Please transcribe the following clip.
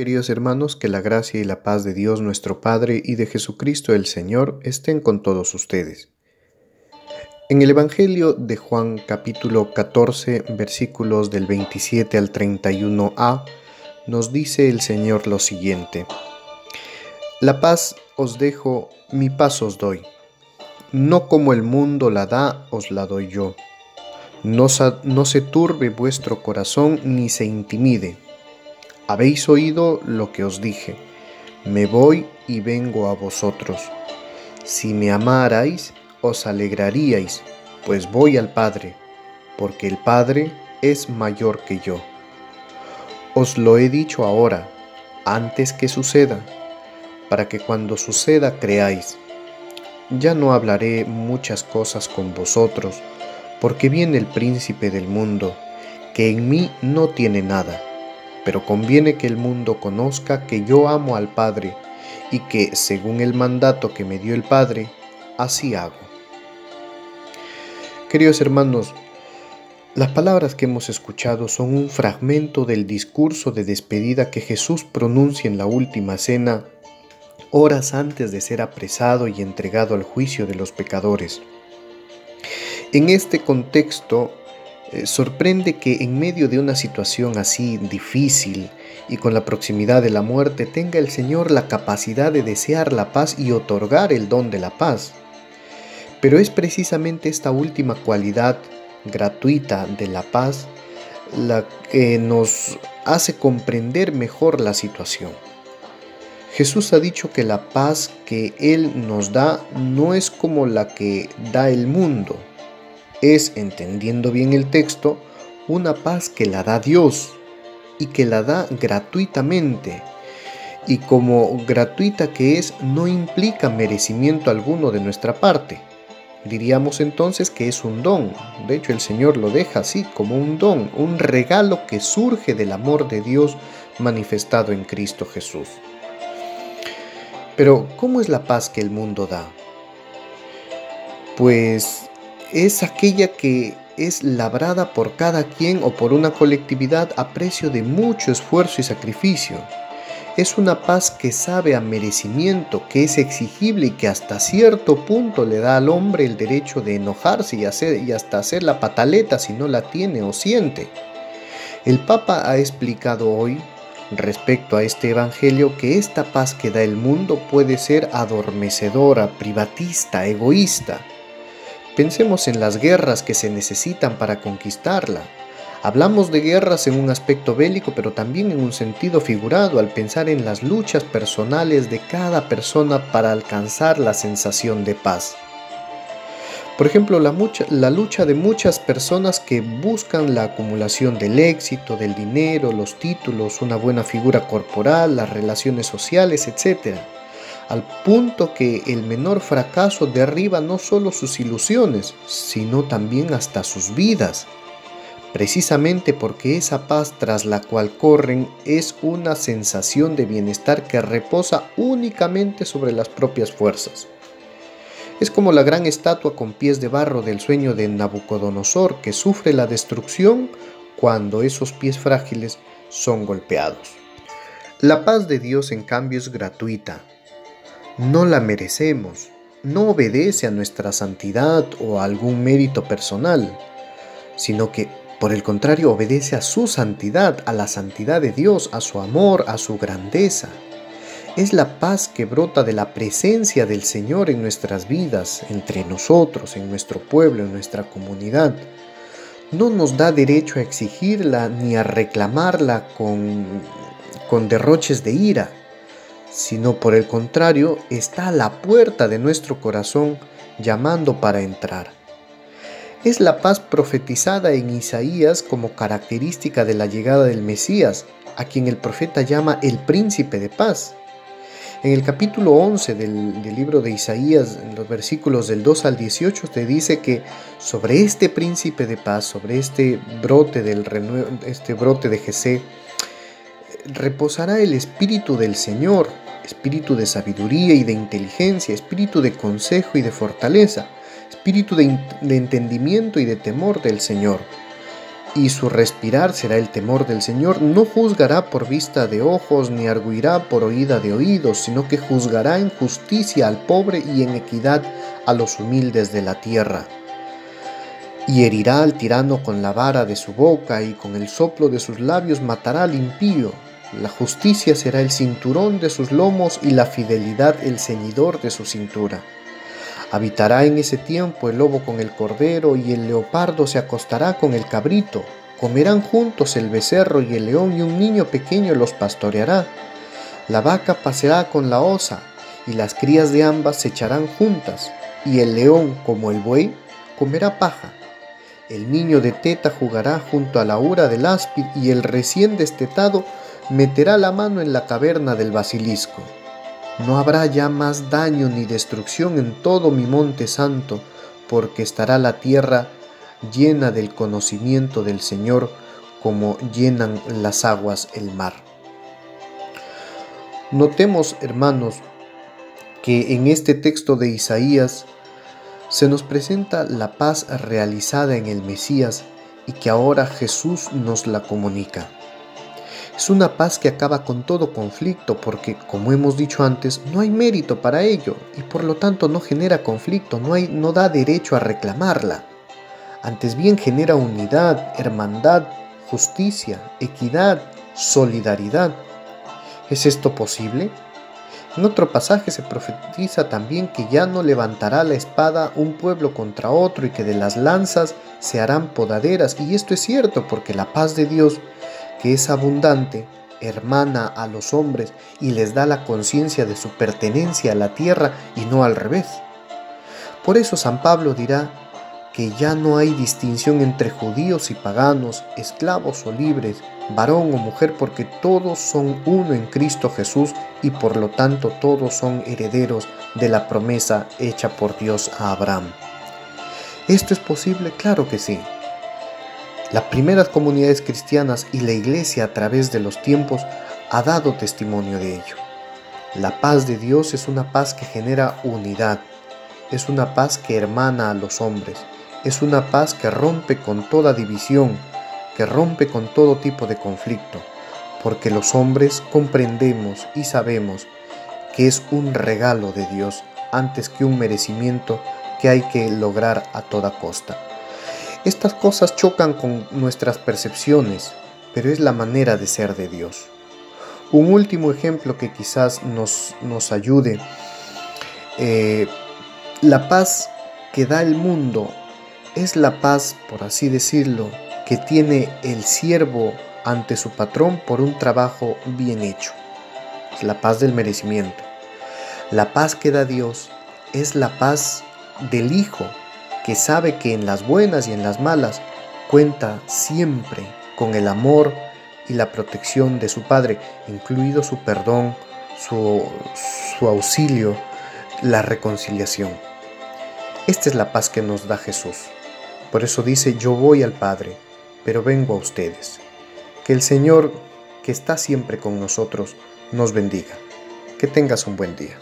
Queridos hermanos, que la gracia y la paz de Dios nuestro Padre y de Jesucristo el Señor estén con todos ustedes. En el Evangelio de Juan capítulo 14 versículos del 27 al 31a nos dice el Señor lo siguiente. La paz os dejo, mi paz os doy. No como el mundo la da, os la doy yo. No, se turbe vuestro corazón ni se intimide habéis oído lo que os dije, me voy y vengo a vosotros. Si me amarais, os alegraríais, pues voy al Padre, porque el Padre es mayor que yo. Os lo he dicho ahora, antes que suceda, para que cuando suceda creáis. Ya no hablaré muchas cosas con vosotros, porque viene el príncipe del mundo, que en mí no tiene nada pero conviene que el mundo conozca que yo amo al Padre y que, según el mandato que me dio el Padre, así hago. Queridos hermanos, las palabras que hemos escuchado son un fragmento del discurso de despedida que Jesús pronuncia en la última cena, horas antes de ser apresado y entregado al juicio de los pecadores. En este contexto, eh, sorprende que en medio de una situación así difícil y con la proximidad de la muerte tenga el Señor la capacidad de desear la paz y otorgar el don de la paz. Pero es precisamente esta última cualidad gratuita de la paz la que nos hace comprender mejor la situación. Jesús ha dicho que la paz que Él nos da no es como la que da el mundo, es, entendiendo bien el texto, una paz que la da Dios y que la da gratuitamente. Y como gratuita que es, no implica merecimiento alguno de nuestra parte. Diríamos entonces que es un don. De hecho, el Señor lo deja así, como un don, un regalo que surge del amor de Dios manifestado en Cristo Jesús. Pero, ¿cómo es la paz que el mundo da? Pues es aquella que es labrada por cada quien o por una colectividad a precio de mucho esfuerzo y sacrificio. Es una paz que sabe a merecimiento, que es exigible y que hasta cierto punto le da al hombre el derecho de enojarse y, hasta hacer la pataleta si no la tiene o siente. El Papa ha explicado hoy respecto a este Evangelio que esta paz que da el mundo puede ser adormecedora, privatista, egoísta, Pensemos en las guerras que se necesitan para conquistarla. Hablamos de guerras en un aspecto bélico, pero también en un sentido figurado al pensar en las luchas personales de cada persona para alcanzar la sensación de paz. Por ejemplo, la, la, lucha de muchas personas que buscan la acumulación del éxito, del dinero, los títulos, una buena figura corporal, las relaciones sociales, etc al punto que el menor fracaso derriba no solo sus ilusiones, sino también hasta sus vidas, precisamente porque esa paz tras la cual corren es una sensación de bienestar que reposa únicamente sobre las propias fuerzas. Es como la gran estatua con pies de barro del sueño de Nabucodonosor que sufre la destrucción cuando esos pies frágiles son golpeados. La paz de Dios en cambio es gratuita, no la merecemos, no obedece a nuestra santidad o a algún mérito personal, sino que por el contrario obedece a su santidad, a la santidad de Dios, a su amor, a su grandeza. Es la paz que brota de la presencia del Señor en nuestras vidas, entre nosotros, en nuestro pueblo, en nuestra comunidad. No nos da derecho a exigirla ni a reclamarla con, con derroches de ira sino por el contrario está a la puerta de nuestro corazón llamando para entrar. Es la paz profetizada en Isaías como característica de la llegada del Mesías, a quien el profeta llama el príncipe de paz. En el capítulo 11 del, libro de Isaías, en los versículos del 2 al 18, te dice que sobre este príncipe de paz, sobre este brote, del este brote de Jesé, reposará el espíritu del Señor, espíritu de sabiduría y de inteligencia, espíritu de consejo y de fortaleza, espíritu de, entendimiento y de temor del Señor. y su respirar será el temor del Señor. No juzgará por vista de ojos, ni arguirá por oída de oídos, sino que juzgará en justicia al pobre y en equidad a los humildes de la tierra. Y herirá al tirano con la vara de su boca, y con el soplo de sus labios matará al impío. La justicia será el cinturón de sus lomos y la fidelidad el ceñidor de su cintura. Habitará en ese tiempo el lobo con el cordero y el leopardo se acostará con el cabrito. Comerán juntos el becerro y el león y un niño pequeño los pastoreará. La vaca paseará con la osa y las crías de ambas se echarán juntas. Y el león, como el buey, comerá paja. El niño de teta jugará junto a la ura del áspid y el recién destetado meterá la mano en la caverna del basilisco. No habrá ya más daño ni destrucción en todo mi monte santo, porque estará la tierra llena del conocimiento del Señor como llenan las aguas el mar. Notemos, hermanos, que en este texto de Isaías se nos presenta la paz realizada en el Mesías y que ahora Jesús nos la comunica. Es una paz que acaba con todo conflicto porque, como hemos dicho antes, no hay mérito para ello y por lo tanto no genera conflicto, no, hay, no da derecho a reclamarla. Antes bien genera unidad, hermandad, justicia, equidad, solidaridad. ¿Es esto posible? En otro pasaje se profetiza también que ya no levantará la espada un pueblo contra otro y que de las lanzas se harán podaderas. Y esto es cierto porque la paz de Dios que es abundante, hermana a los hombres y les da la conciencia de su pertenencia a la tierra y no al revés. Por eso San Pablo dirá que ya no hay distinción entre judíos y paganos, esclavos o libres, varón o mujer, porque todos son uno en Cristo Jesús y por lo tanto todos son herederos de la promesa hecha por Dios a Abraham. ¿Esto es posible? Claro que sí. Las primeras comunidades cristianas y la iglesia a través de los tiempos ha dado testimonio de ello. La paz de Dios es una paz que genera unidad, es una paz que hermana a los hombres, es una paz que rompe con toda división, que rompe con todo tipo de conflicto, porque los hombres comprendemos y sabemos que es un regalo de Dios antes que un merecimiento que hay que lograr a toda costa. Estas cosas chocan con nuestras percepciones, pero es la manera de ser de Dios. Un último ejemplo que quizás nos, nos ayude. Eh, la paz que da el mundo es la paz, por así decirlo, que tiene el siervo ante su patrón por un trabajo bien hecho. Es la paz del merecimiento. La paz que da Dios es la paz del Hijo que sabe que en las buenas y en las malas cuenta siempre con el amor y la protección de su Padre, incluido su perdón, su, su auxilio, la reconciliación. Esta es la paz que nos da Jesús. Por eso dice, yo voy al Padre, pero vengo a ustedes. Que el Señor, que está siempre con nosotros, nos bendiga. Que tengas un buen día.